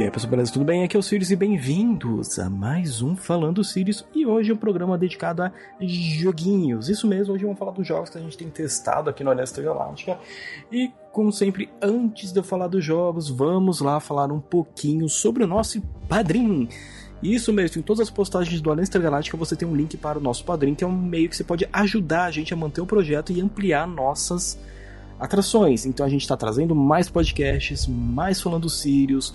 E aí, pessoal, beleza? Tudo bem? Aqui é o Sirius e bem-vindos a mais um Falando Sirius. E hoje é um programa dedicado a joguinhos. Isso mesmo, hoje vamos falar dos jogos que a gente tem testado aqui no Aliança Galáctica. E, como sempre, antes de eu falar dos jogos, vamos lá falar um pouquinho sobre o nosso padrinho. Isso mesmo, em todas as postagens do Aliança Galáctica você tem um link para o nosso padrinho, que é um meio que você pode ajudar a gente a manter o projeto e ampliar nossas atrações. Então a gente está trazendo mais podcasts, mais falando Sirius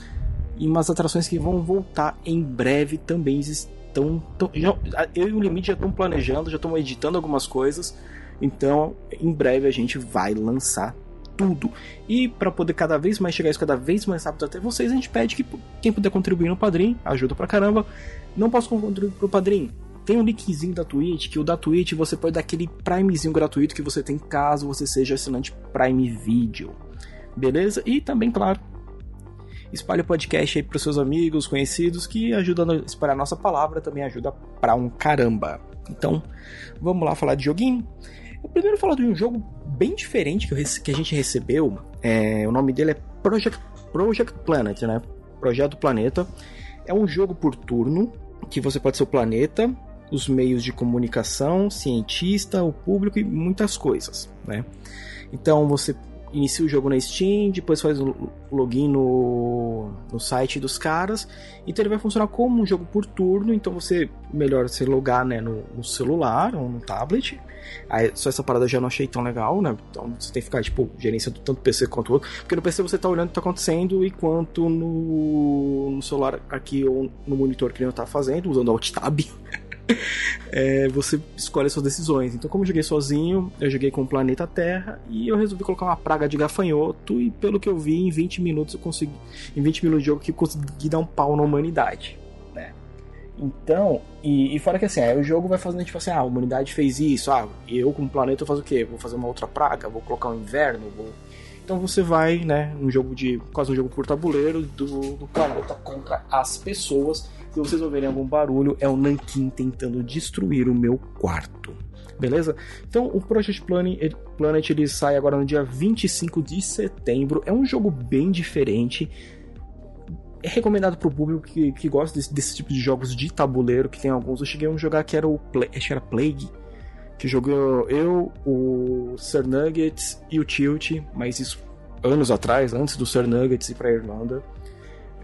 e umas atrações que vão voltar em breve também estão. Tão, já, eu e o Limite já estão planejando, já estão editando algumas coisas. Então, em breve a gente vai lançar tudo. E para poder cada vez mais chegar isso cada vez mais rápido até vocês, a gente pede que quem puder contribuir no Padrim, ajuda pra caramba. Não posso contribuir pro Padrim? Tem um linkzinho da Twitch, que o da Twitch você pode dar aquele Primezinho gratuito que você tem caso você seja assinante Prime Video. Beleza? E também, claro, espalhe o podcast aí pros seus amigos, conhecidos, que ajuda a espalhar a nossa palavra, também ajuda pra um caramba. Então, vamos lá falar de joguinho. Eu primeiro falar de um jogo bem diferente que, eu, que a gente recebeu. É, o nome dele é Project, Project Planet, né? Projeto Planeta. É um jogo por turno que você pode ser o planeta, os meios de comunicação, cientista, o público e muitas coisas, né? Então você inicia o jogo na Steam, depois faz o login no, no site dos caras, então ele vai funcionar como um jogo por turno, então você melhor se logar né, no, no, celular ou no tablet. Aí, só essa parada eu já não achei tão legal, né? Então você tem que ficar, tipo, gerenciando tanto PC quanto o outro. Porque no PC você tá olhando o que tá acontecendo, enquanto no, no celular aqui ou no monitor que ele não tá fazendo, usando Alt Tab. é, você escolhe as suas decisões. Então, como eu joguei sozinho, eu joguei com o planeta Terra e eu resolvi colocar uma praga de gafanhoto. E pelo que eu vi, em 20 minutos eu consegui. Em 20 minutos de jogo eu consegui dar um pau na humanidade. Né? Então, e, e fora que assim, aí o jogo vai fazendo tipo assim, ah, a humanidade fez isso, ah, eu como planeta faço o quê? Vou fazer uma outra praga, vou colocar um inverno, vou. Então você vai, né, um jogo de. quase um jogo por tabuleiro do, do planeta contra as pessoas se vocês ouvirem algum barulho, é o Nankin tentando destruir o meu quarto. Beleza? Então, o Project Planet, Planet ele sai agora no dia 25 de setembro. É um jogo bem diferente. É recomendado para o público que, que gosta desse, desse, tipo de jogos de tabuleiro, que tem alguns. Eu cheguei a jogar que era o que era Plague, que jogou eu, o Sir Nuggets e o Tilt, mas isso anos atrás, antes do Sir Nuggets ir para Irlanda.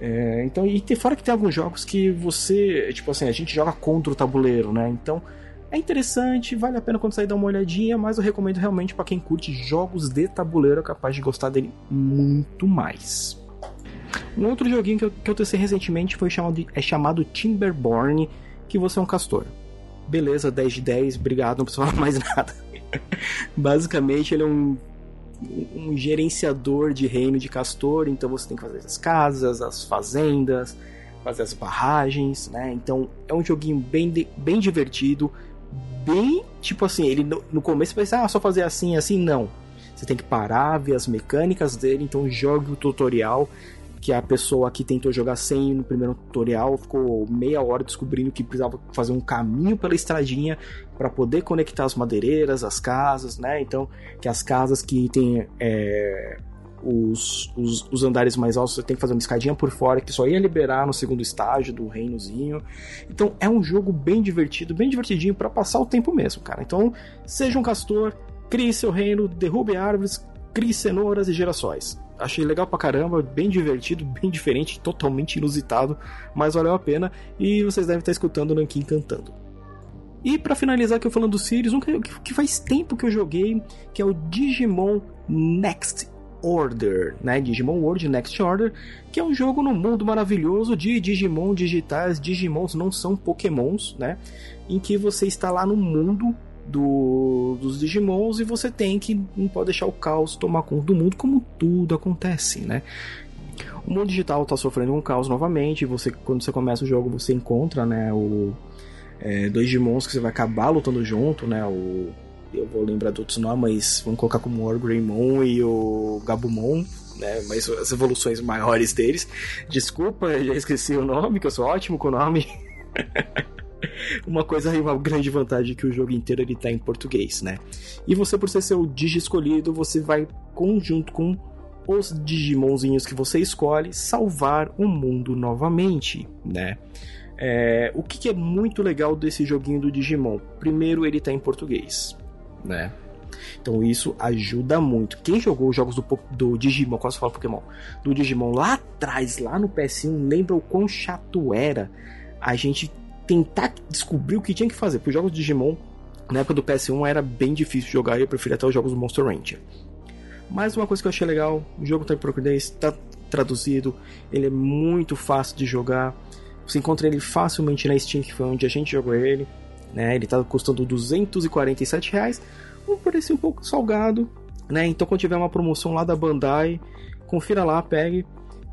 É, então, e tem, fora que tem alguns jogos que você, tipo assim, a gente joga contra o tabuleiro, né? Então, é interessante, vale a pena quando sair dar uma olhadinha, mas eu recomendo realmente para quem curte jogos de tabuleiro, é capaz de gostar dele muito mais. Um outro joguinho que eu, que eu testei recentemente foi chamado é chamado Timberborn, que você é um castor. Beleza, 10 de 10, obrigado, não precisa falar mais nada. Basicamente, ele é um um gerenciador de reino de castor, então você tem que fazer as casas, as fazendas, fazer as barragens, né? Então é um joguinho bem, bem divertido, bem tipo assim, ele no, no começo você pensa, ah, só fazer assim, assim, não. Você tem que parar, ver as mecânicas dele, então jogue o tutorial, que a pessoa que tentou jogar sem no primeiro tutorial ficou meia hora descobrindo que precisava fazer um caminho pela estradinha para poder conectar as madeireiras, as casas, né? Então, que as casas que tem é, os, os, os, andares mais altos você tem que fazer uma escadinha por fora que só ia liberar no segundo estágio do reinozinho. Então, é um jogo bem divertido, bem divertidinho para passar o tempo mesmo, cara. Então, seja um castor, crie seu reino, derrube árvores, crie cenouras e girassóis. Achei legal pra caramba, bem divertido, bem diferente, totalmente inusitado, mas valeu a pena e vocês devem estar escutando o Nankin cantando. E para finalizar aqui eu falando do Sirius, um que faz tempo que eu joguei, que é o Digimon Next Order, né? Digimon World Next Order, que é um jogo no mundo maravilhoso de Digimon digitais. Digimons não são Pokémons, né? Em que você está lá no mundo do, dos Digimons e você tem que não pode deixar o caos tomar conta do mundo como tudo acontece, né? O mundo digital está sofrendo um caos novamente. Você quando você começa o jogo você encontra, né, o é, dois Digimons que você vai acabar lutando junto, né? O eu vou lembrar do outros nomes, mas vamos colocar como o Orgreymon e o Gabumon, né? Mas as evoluções maiores deles. Desculpa, já esqueci o nome, que eu sou ótimo com o nome. uma coisa uma grande vantagem que o jogo inteiro ele tá em português, né? E você por ser seu digi escolhido, você vai conjunto com os Digimonzinhos que você escolhe salvar o mundo novamente, né? É, o que, que, é muito legal desse joguinho do Digimon? Primeiro, ele tá em português, né? Então isso ajuda muito. Quem jogou os jogos do, do Digimon, quase falo Pokémon, do Digimon lá atrás, lá no PS1, lembra o quão chato era a gente tentar descobrir o que tinha que fazer. Porque os jogos do Digimon, na época do PS1, era bem difícil de jogar e eu prefiro até os jogos do Monster Ranger. Mas uma coisa que eu achei legal, o jogo tá em português, tá traduzido, ele é muito fácil de jogar. Você encontra ele facilmente na Steam, que foi onde a gente jogou ele. Né? Ele tá custando 247 reais, um preço um pouco salgado, né? Então quando tiver uma promoção lá da Bandai, confira lá, pegue,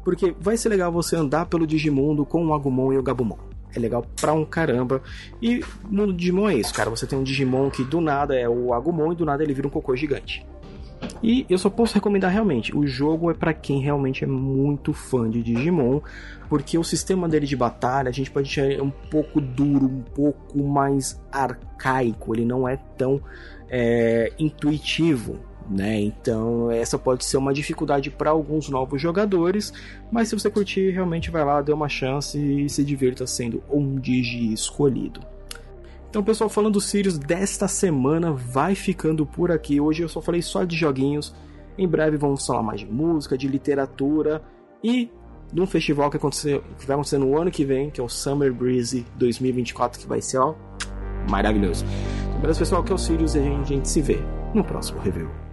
porque vai ser legal você andar pelo Digimundo com o Agumon e o Gabumon. É legal pra um caramba. E no Digimon é isso, cara. Você tem um Digimon que do nada é o Agumon e do nada ele vira um cocô gigante. E eu só posso recomendar realmente, o jogo é para quem realmente é muito fã de Digimon, porque o sistema dele de batalha a gente pode achar um pouco duro, um pouco mais arcaico, ele não é tão é, intuitivo. Né? Então, essa pode ser uma dificuldade para alguns novos jogadores, mas se você curtir, realmente vai lá, dê uma chance e se divirta sendo um Digi escolhido. Então, pessoal, falando do Sirius desta semana vai ficando por aqui. Hoje eu só falei só de joguinhos. Em breve vamos falar mais de música, de literatura e de um festival que, que vai acontecer no ano que vem, que é o Summer Breeze 2024, que vai ser ó, maravilhoso. Então, beleza, pessoal? Aqui é o Sirius e a gente, a gente se vê no próximo review.